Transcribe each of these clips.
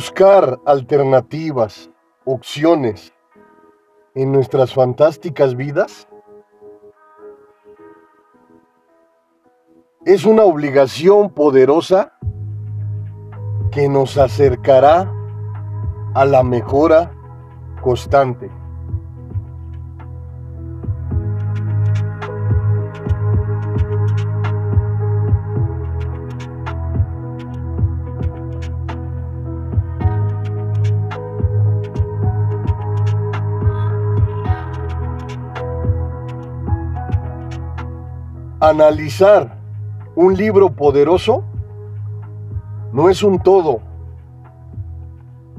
Buscar alternativas, opciones en nuestras fantásticas vidas es una obligación poderosa que nos acercará a la mejora constante. Analizar un libro poderoso no es un todo,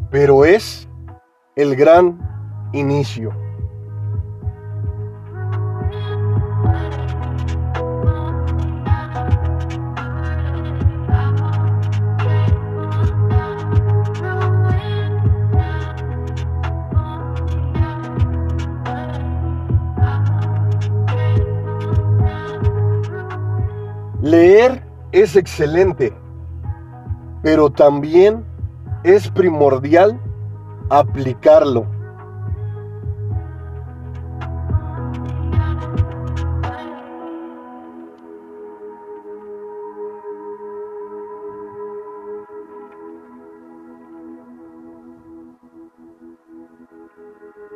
pero es el gran inicio. Leer es excelente, pero también es primordial aplicarlo.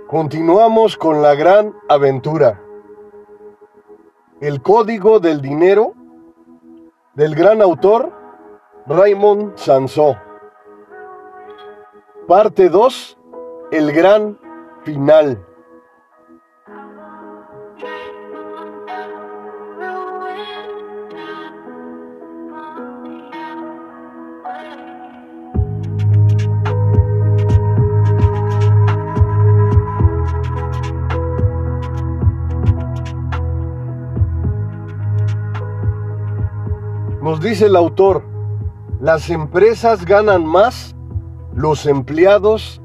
Continuamos con la gran aventura. El código del dinero del gran autor Raymond Sansó. Parte 2. El gran final. Dice el autor, las empresas ganan más, los empleados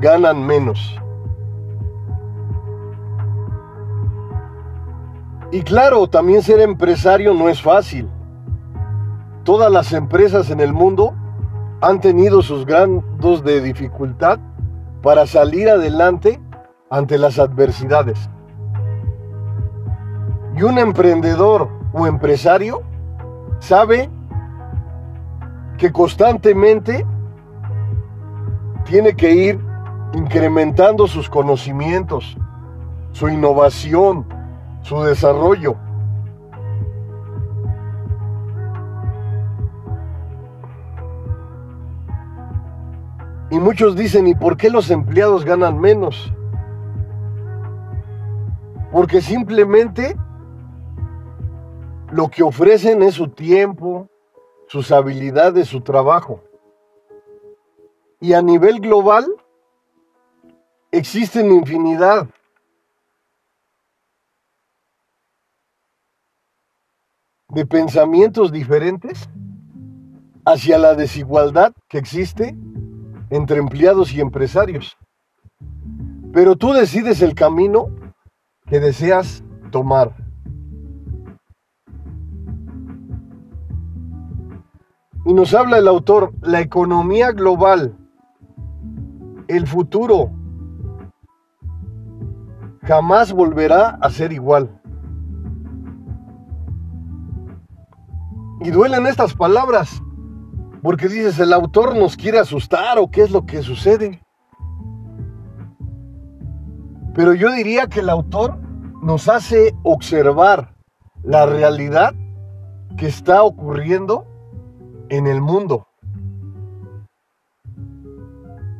ganan menos. Y claro, también ser empresario no es fácil. Todas las empresas en el mundo han tenido sus grados de dificultad para salir adelante ante las adversidades. Y un emprendedor o empresario sabe que constantemente tiene que ir incrementando sus conocimientos, su innovación, su desarrollo. Y muchos dicen, ¿y por qué los empleados ganan menos? Porque simplemente lo que ofrecen es su tiempo, sus habilidades, su trabajo. Y a nivel global existen infinidad. de pensamientos diferentes hacia la desigualdad que existe entre empleados y empresarios. Pero tú decides el camino que deseas tomar. Y nos habla el autor, la economía global, el futuro, jamás volverá a ser igual. Y duelen estas palabras, porque dices, el autor nos quiere asustar o qué es lo que sucede. Pero yo diría que el autor nos hace observar la realidad que está ocurriendo en el mundo.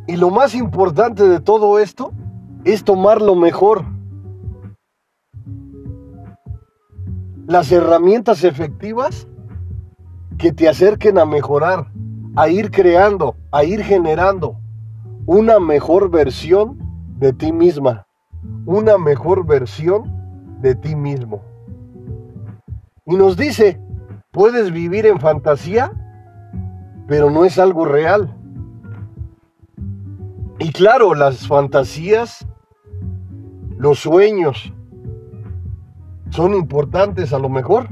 Y lo más importante de todo esto es tomar lo mejor. Las herramientas efectivas que te acerquen a mejorar, a ir creando, a ir generando una mejor versión de ti misma, una mejor versión de ti mismo. Y nos dice, ¿puedes vivir en fantasía? Pero no es algo real. Y claro, las fantasías, los sueños, son importantes a lo mejor,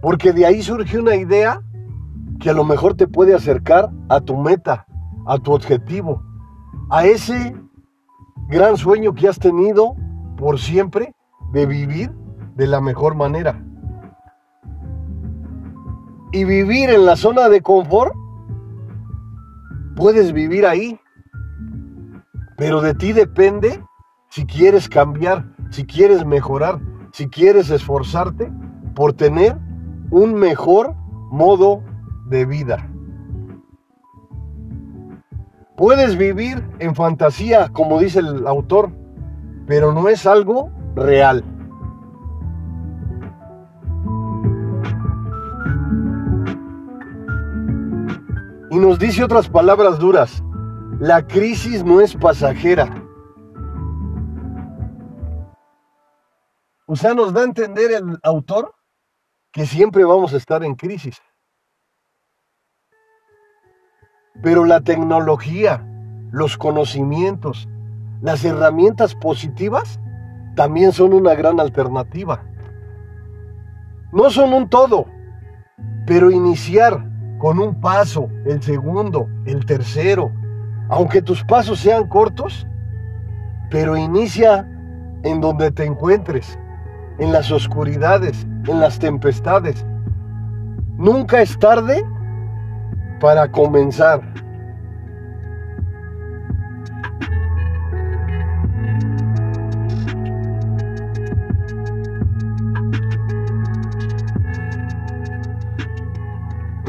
porque de ahí surge una idea que a lo mejor te puede acercar a tu meta, a tu objetivo, a ese gran sueño que has tenido por siempre de vivir de la mejor manera. Y vivir en la zona de confort, puedes vivir ahí, pero de ti depende si quieres cambiar, si quieres mejorar, si quieres esforzarte por tener un mejor modo de vida. Puedes vivir en fantasía, como dice el autor, pero no es algo real. Y nos dice otras palabras duras, la crisis no es pasajera. O sea, nos da a entender el autor que siempre vamos a estar en crisis. Pero la tecnología, los conocimientos, las herramientas positivas también son una gran alternativa. No son un todo, pero iniciar con un paso, el segundo, el tercero, aunque tus pasos sean cortos, pero inicia en donde te encuentres, en las oscuridades, en las tempestades. Nunca es tarde para comenzar.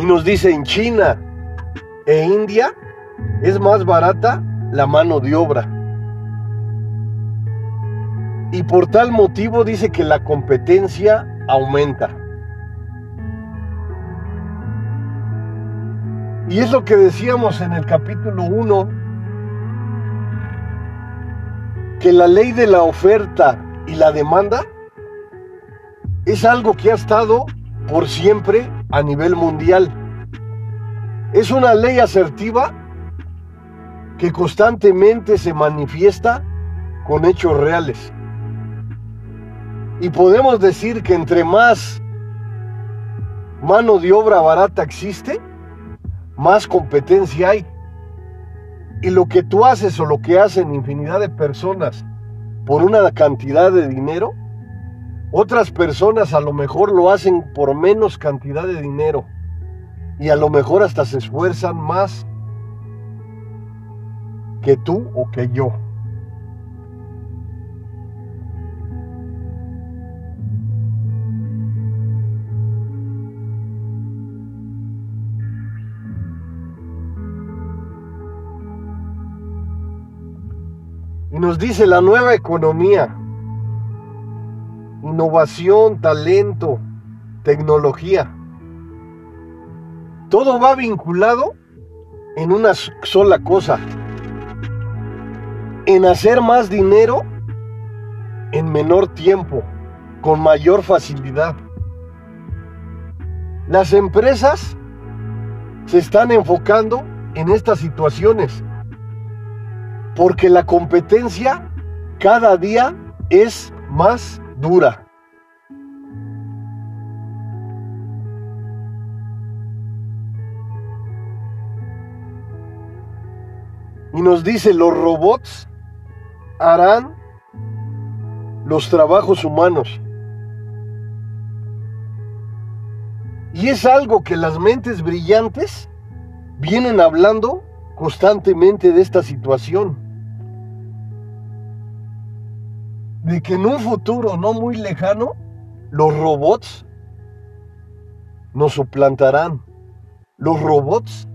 Y nos dice en China e India es más barata la mano de obra. Y por tal motivo dice que la competencia aumenta. Y es lo que decíamos en el capítulo 1, que la ley de la oferta y la demanda es algo que ha estado por siempre a nivel mundial. Es una ley asertiva que constantemente se manifiesta con hechos reales. Y podemos decir que entre más mano de obra barata existe, más competencia hay. Y lo que tú haces o lo que hacen infinidad de personas por una cantidad de dinero, otras personas a lo mejor lo hacen por menos cantidad de dinero. Y a lo mejor hasta se esfuerzan más que tú o que yo. Y nos dice la nueva economía, innovación, talento, tecnología. Todo va vinculado en una sola cosa, en hacer más dinero en menor tiempo, con mayor facilidad. Las empresas se están enfocando en estas situaciones porque la competencia cada día es más dura. Nos dice, los robots harán los trabajos humanos. Y es algo que las mentes brillantes vienen hablando constantemente de esta situación. De que en un futuro no muy lejano, los robots nos suplantarán. Los robots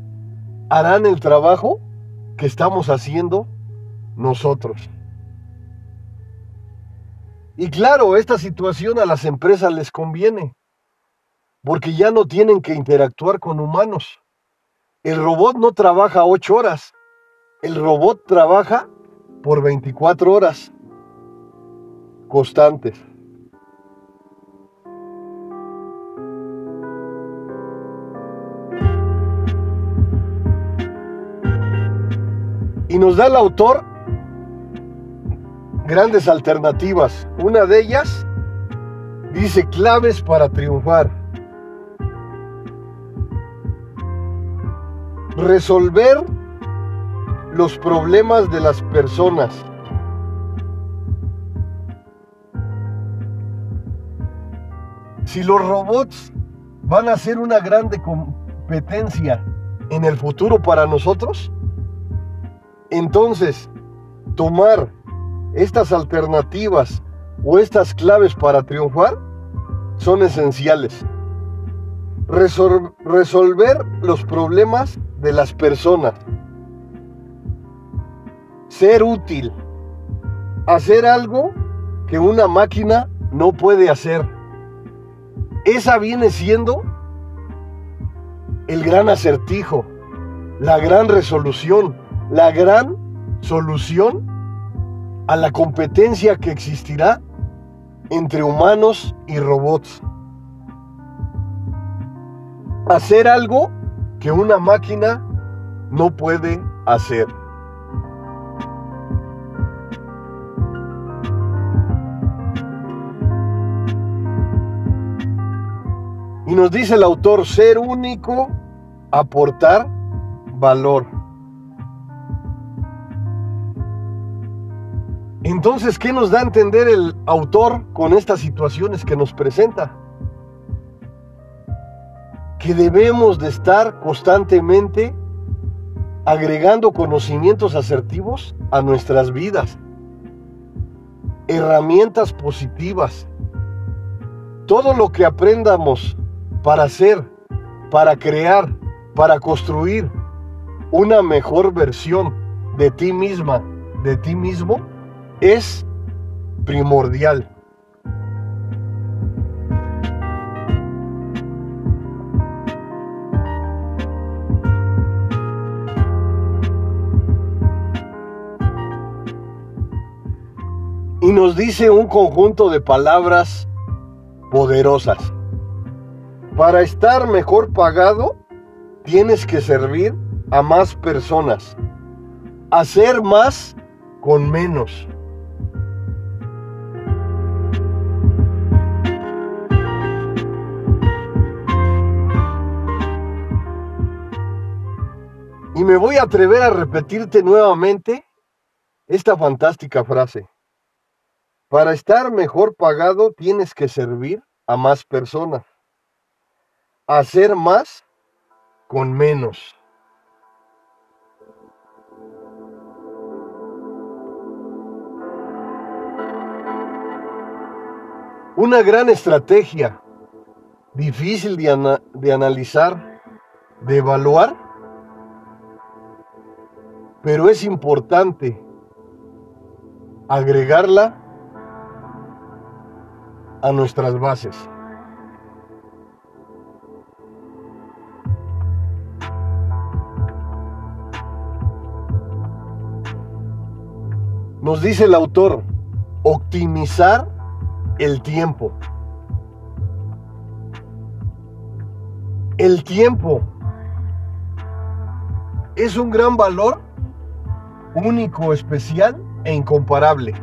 harán el trabajo que estamos haciendo nosotros. Y claro, esta situación a las empresas les conviene, porque ya no tienen que interactuar con humanos. El robot no trabaja ocho horas, el robot trabaja por 24 horas constantes. Y nos da el autor grandes alternativas. Una de ellas dice claves para triunfar. Resolver los problemas de las personas. Si los robots van a ser una grande competencia en el futuro para nosotros, entonces tomar estas alternativas o estas claves para triunfar son esenciales. resolver los problemas de las personas. Ser útil. Hacer algo que una máquina no puede hacer. Esa viene siendo el gran acertijo, la gran resolución, la gran solución a la competencia que existirá entre humanos y robots. Hacer algo que una máquina no puede hacer. Y nos dice el autor, ser único, aportar valor. Entonces, ¿qué nos da a entender el autor con estas situaciones que nos presenta? Que debemos de estar constantemente agregando conocimientos asertivos a nuestras vidas, herramientas positivas. Todo lo que aprendamos para hacer, para crear, para construir una mejor versión de ti misma, de ti mismo, es primordial. Y nos dice un conjunto de palabras poderosas. Para estar mejor pagado, tienes que servir a más personas. Hacer más con menos. Me voy a atrever a repetirte nuevamente esta fantástica frase. Para estar mejor pagado tienes que servir a más personas hacer más con menos. Una gran estrategia, difícil de, de, analizar, de evaluar, pero es importante agregarla a nuestras bases. Nos dice el autor, optimizar el tiempo. El tiempo es un gran valor, único, especial e incomparable.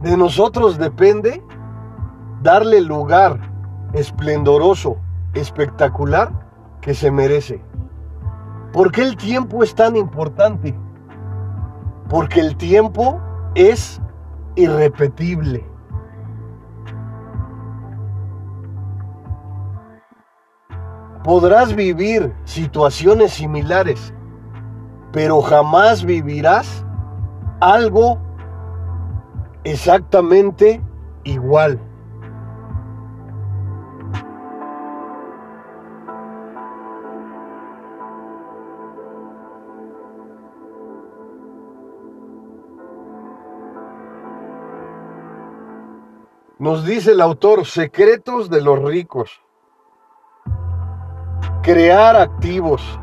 De nosotros depende darle lugar esplendoroso, espectacular que se merece. ¿Por qué el tiempo es tan importante? Porque el tiempo es irrepetible. Podrás vivir situaciones similares, pero jamás vivirás algo exactamente igual. Nos dice el autor, secretos de los ricos. Crear activos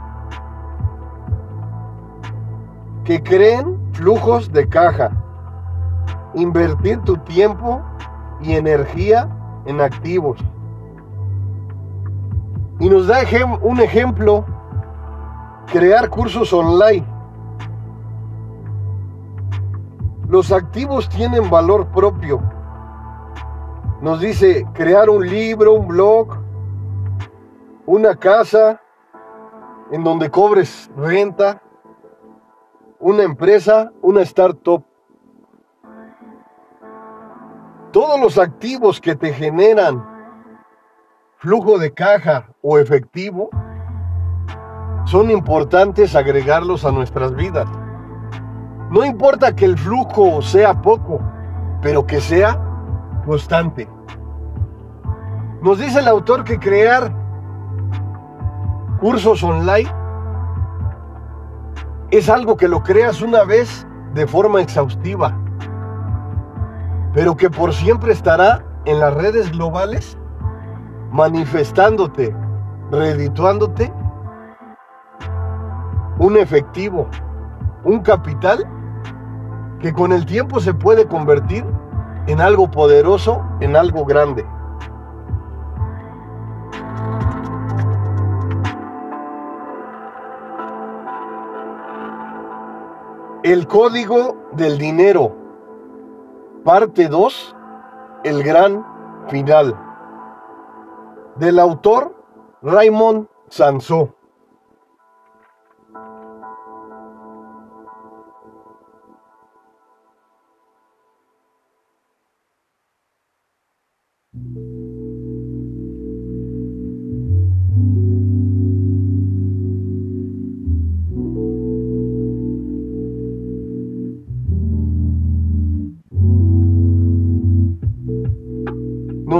que creen flujos de caja. Invertir tu tiempo y energía en activos. Y nos da un ejemplo, crear cursos online. Los activos tienen valor propio nos dice crear un libro, un blog, una casa, en donde cobres renta, una empresa, una startup. Todos los activos que te generan flujo de caja o efectivo son importantes agregarlos a nuestras vidas. No importa que el flujo sea poco, pero que sea constante. Nos dice el autor que crear cursos online es algo que lo creas una vez de forma exhaustiva, pero que por siempre estará en las redes globales manifestándote, redituándote un efectivo, un capital que con el tiempo se puede convertir en algo poderoso, en algo grande. El código del dinero, parte 2, el gran final, del autor Raymond Sansó.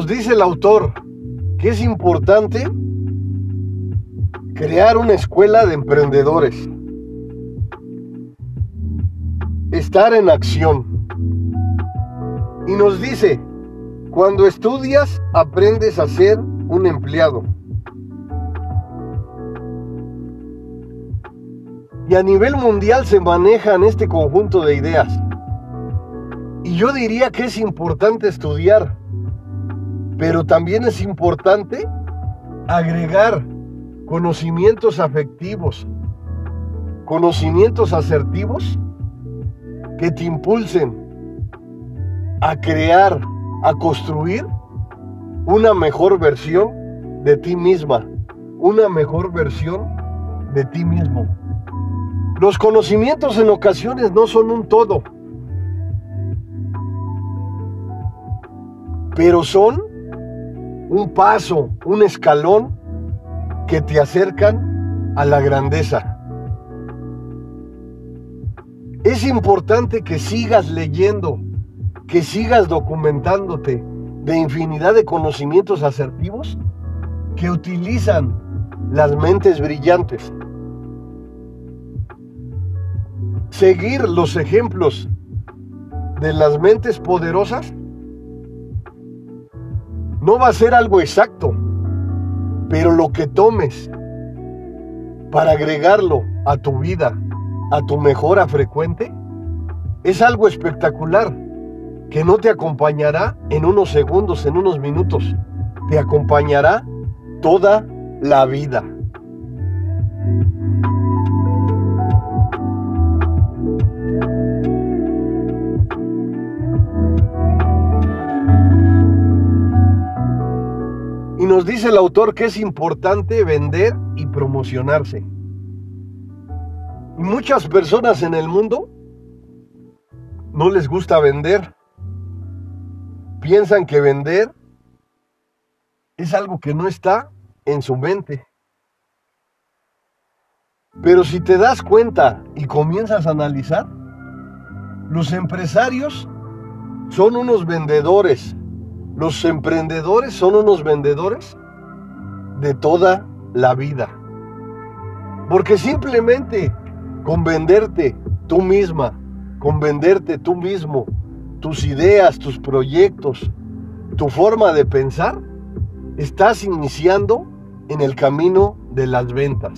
Nos dice el autor que es importante crear una escuela de emprendedores. Estar en acción. Y nos dice, cuando estudias aprendes a ser un empleado. Y a nivel mundial se manejan este conjunto de ideas. Y yo diría que es importante estudiar pero también es importante agregar conocimientos afectivos, conocimientos asertivos que te impulsen a crear, a construir una mejor versión de ti misma, una mejor versión de ti mismo. Los conocimientos en ocasiones no son un todo, pero son un paso, un escalón que te acercan a la grandeza. Es importante que sigas leyendo, que sigas documentándote de infinidad de conocimientos asertivos que utilizan las mentes brillantes. Seguir los ejemplos de las mentes poderosas no va a ser algo exacto, pero lo que tomes para agregarlo a tu vida, a tu mejora frecuente, es algo espectacular que no te acompañará en unos segundos, en unos minutos, te acompañará toda la vida. Nos dice el autor que es importante vender y promocionarse. Muchas personas en el mundo no les gusta vender. Piensan que vender es algo que no está en su mente. Pero si te das cuenta y comienzas a analizar, los empresarios son unos vendedores los emprendedores son unos vendedores de toda la vida. Porque simplemente con venderte tú misma, con venderte tú mismo, tus ideas, tus proyectos, tu forma de pensar, estás iniciando en el camino de las ventas.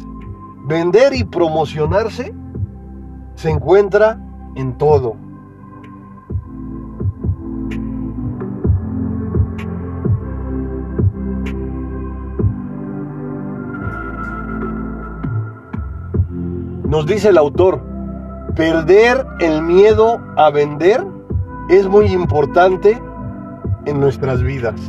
Vender y promocionarse se encuentra en todo. Nos dice el autor, perder el miedo a vender es muy importante en nuestras vidas.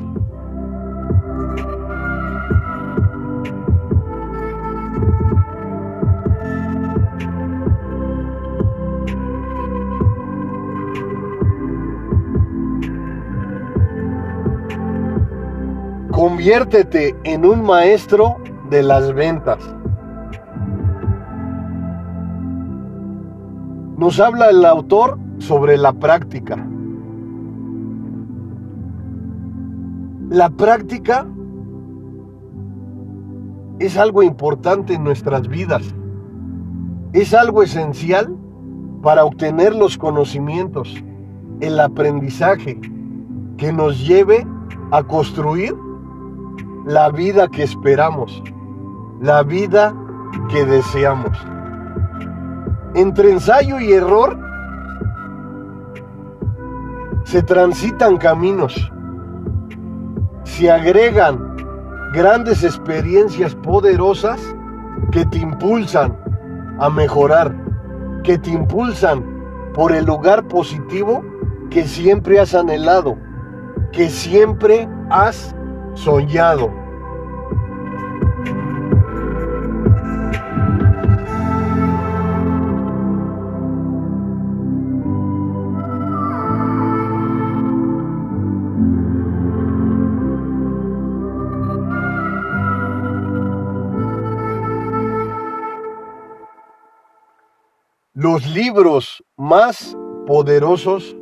Conviértete en un maestro de las ventas. Nos habla el autor sobre la práctica. La práctica es algo importante en nuestras vidas. Es algo esencial para obtener los conocimientos, el aprendizaje que nos lleve a construir la vida que esperamos, la vida que deseamos. Entre ensayo y error se transitan caminos, se agregan grandes experiencias poderosas que te impulsan a mejorar, que te impulsan por el lugar positivo que siempre has anhelado, que siempre has soñado. Los libros más poderosos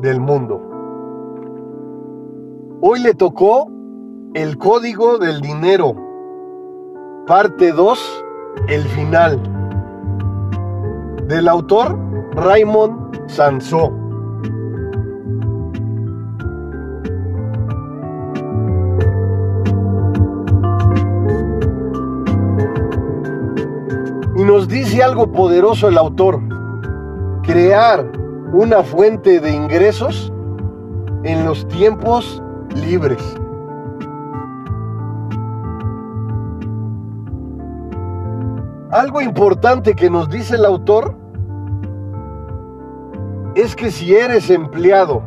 del mundo. Hoy le tocó El Código del Dinero, parte 2, el final, del autor Raymond Sansó. Y nos dice algo poderoso el autor, crear una fuente de ingresos en los tiempos libres. Algo importante que nos dice el autor es que si eres empleado,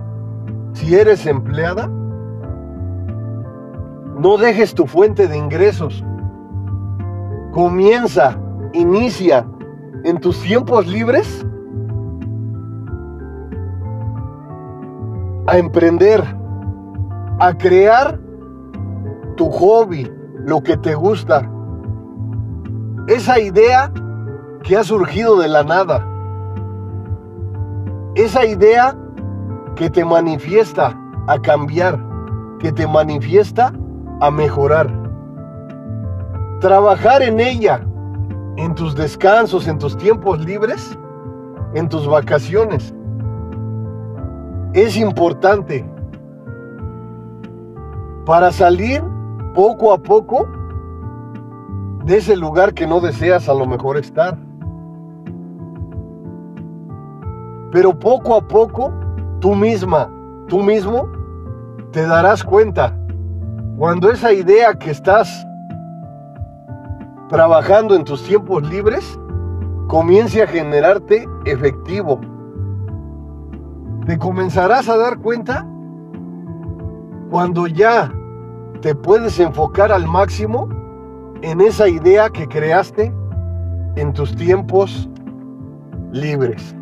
si eres empleada, no dejes tu fuente de ingresos. Comienza inicia en tus tiempos libres a emprender, a crear tu hobby, lo que te gusta. Esa idea que ha surgido de la nada. Esa idea que te manifiesta a cambiar, que te manifiesta a mejorar. Trabajar en ella en tus descansos, en tus tiempos libres, en tus vacaciones. Es importante para salir poco a poco de ese lugar que no deseas a lo mejor estar. Pero poco a poco, tú misma, tú mismo, te darás cuenta cuando esa idea que estás trabajando en tus tiempos libres, comience a generarte efectivo. Te comenzarás a dar cuenta cuando ya te puedes enfocar al máximo en esa idea que creaste en tus tiempos libres.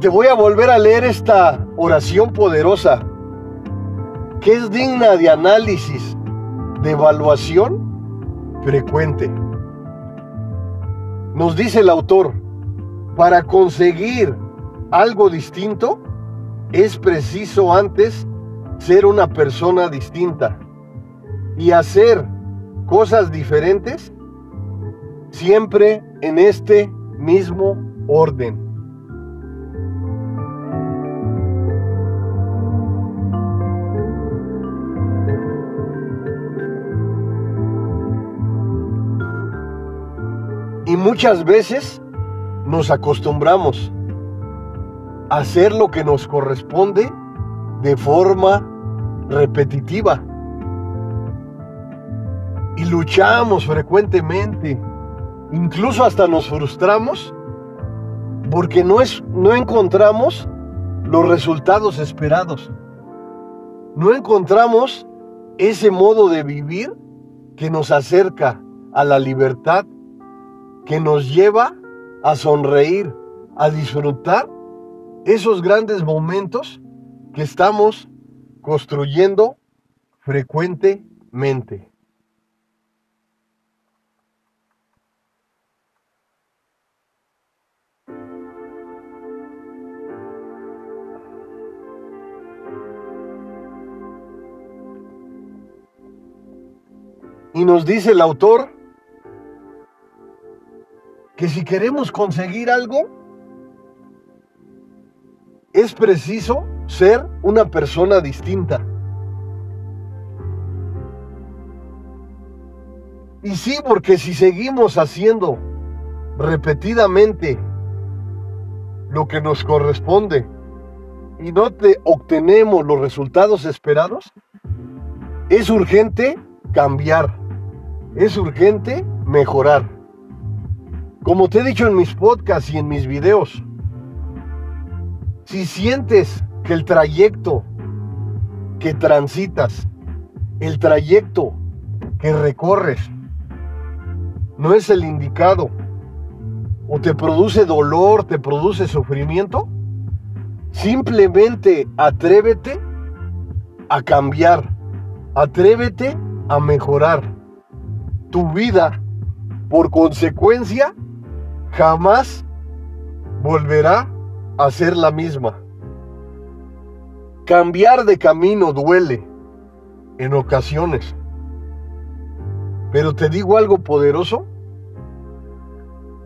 Te voy a volver a leer esta oración poderosa que es digna de análisis, de evaluación frecuente. Nos dice el autor, para conseguir algo distinto es preciso antes ser una persona distinta y hacer cosas diferentes siempre en este mismo orden. Muchas veces nos acostumbramos a hacer lo que nos corresponde de forma repetitiva. Y luchamos frecuentemente, incluso hasta nos frustramos Porque no, es, no encontramos los resultados esperados. No encontramos ese modo de vivir que nos acerca a la libertad, que nos lleva a sonreír, a disfrutar esos grandes momentos que estamos construyendo frecuentemente. Y nos dice el autor que si queremos conseguir algo, es preciso ser una persona distinta. Y sí, porque si seguimos haciendo repetidamente lo que nos corresponde y no te obtenemos los resultados esperados, es urgente cambiar. Es urgente mejorar. Como te he dicho en mis podcasts y en mis videos, si sientes que el trayecto que transitas, el trayecto que recorres, no es el indicado, o te produce dolor, te produce sufrimiento, simplemente atrévete a cambiar, atrévete a mejorar tu vida, por consecuencia, jamás volverá a ser la misma. Cambiar de camino duele en ocasiones. Pero te digo algo poderoso.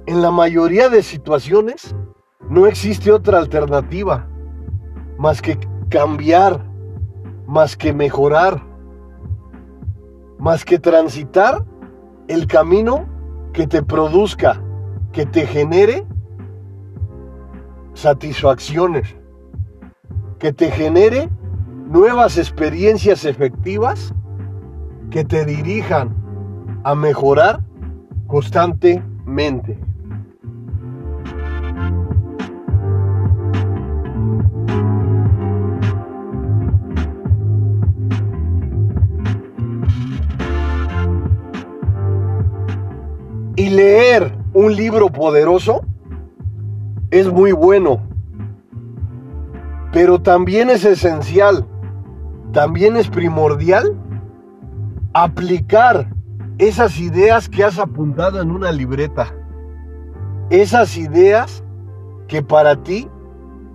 En la mayoría de situaciones no existe otra alternativa más que cambiar, más que mejorar, más que transitar el camino que te produzca, que te genere satisfacciones, que te genere nuevas experiencias efectivas que te dirijan a mejorar constantemente. Y leer un libro poderoso es muy bueno, pero también es esencial, también es primordial aplicar esas ideas que has apuntado en una libreta, esas ideas que para ti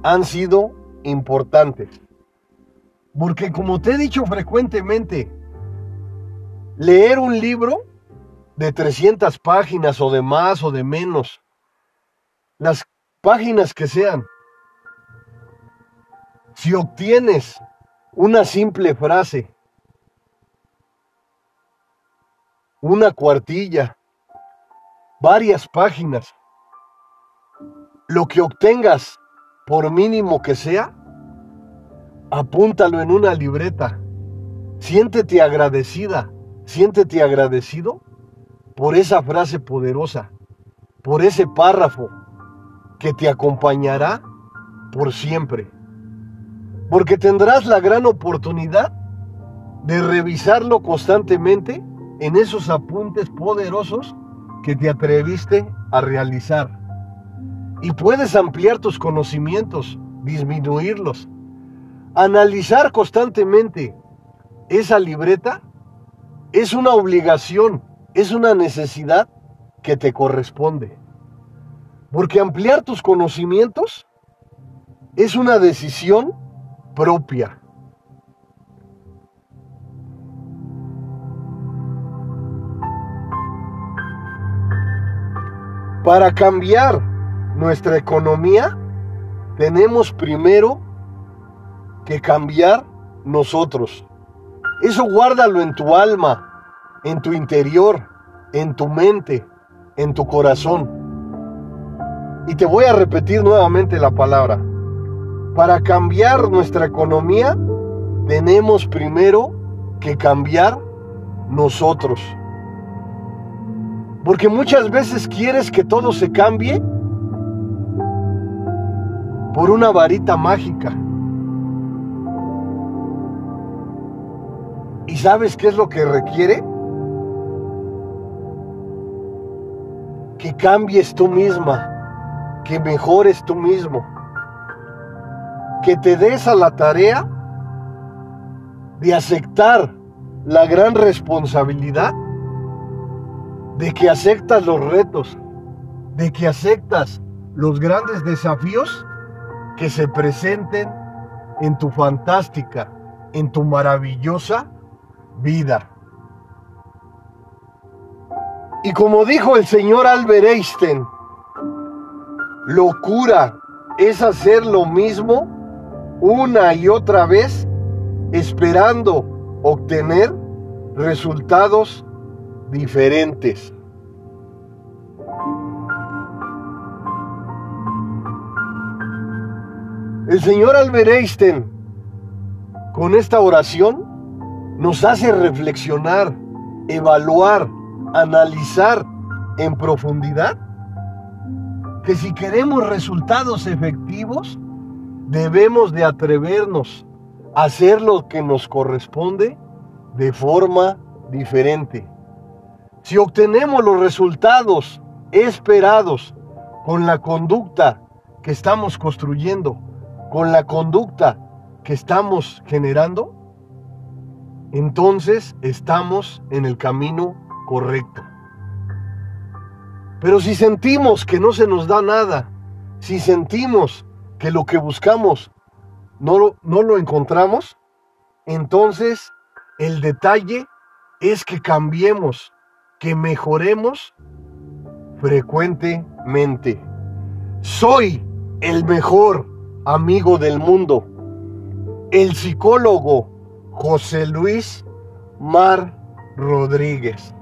han sido importantes. Porque como te he dicho frecuentemente, leer un libro de 300 páginas o de más o de menos, las páginas que sean, si obtienes una simple frase, una cuartilla, varias páginas, lo que obtengas, por mínimo que sea, apúntalo en una libreta. Siéntete agradecida, siéntete agradecido por esa frase poderosa, por ese párrafo que te acompañará por siempre. Porque tendrás la gran oportunidad de revisarlo constantemente en esos apuntes poderosos que te atreviste a realizar. Y puedes ampliar tus conocimientos, disminuirlos, analizar constantemente esa libreta es una obligación es una necesidad que te corresponde. Porque ampliar tus conocimientos es una decisión propia. Para cambiar nuestra economía, tenemos primero que cambiar nosotros. Eso guárdalo en tu alma en tu interior, en tu mente, en tu corazón. Y te voy a repetir nuevamente la palabra. Para cambiar nuestra economía, tenemos primero que cambiar nosotros. Porque muchas veces quieres que todo se cambie por una varita mágica. ¿Y sabes qué es lo que requiere? Que cambies tú misma, que mejores tú mismo, que te des a la tarea de aceptar la gran responsabilidad de que aceptas los retos, de que aceptas los grandes desafíos que se presenten en tu fantástica, en tu maravillosa vida. Y como dijo el señor Albert Einstein, locura es hacer lo mismo una y otra vez esperando obtener resultados diferentes. El señor Albert Einstein, con esta oración, nos hace reflexionar, evaluar, analizar en profundidad que si queremos resultados efectivos, debemos de atrevernos a hacer lo que nos corresponde de forma diferente. Si obtenemos los resultados esperados con la conducta que estamos construyendo, con la conducta que estamos generando, entonces estamos en el camino correcto. Pero si sentimos que no se nos da nada, si sentimos que lo que buscamos no lo, no lo encontramos, entonces el detalle es que cambiemos, que mejoremos frecuentemente. Soy el mejor amigo del mundo, el psicólogo José Luis Mar Rodríguez.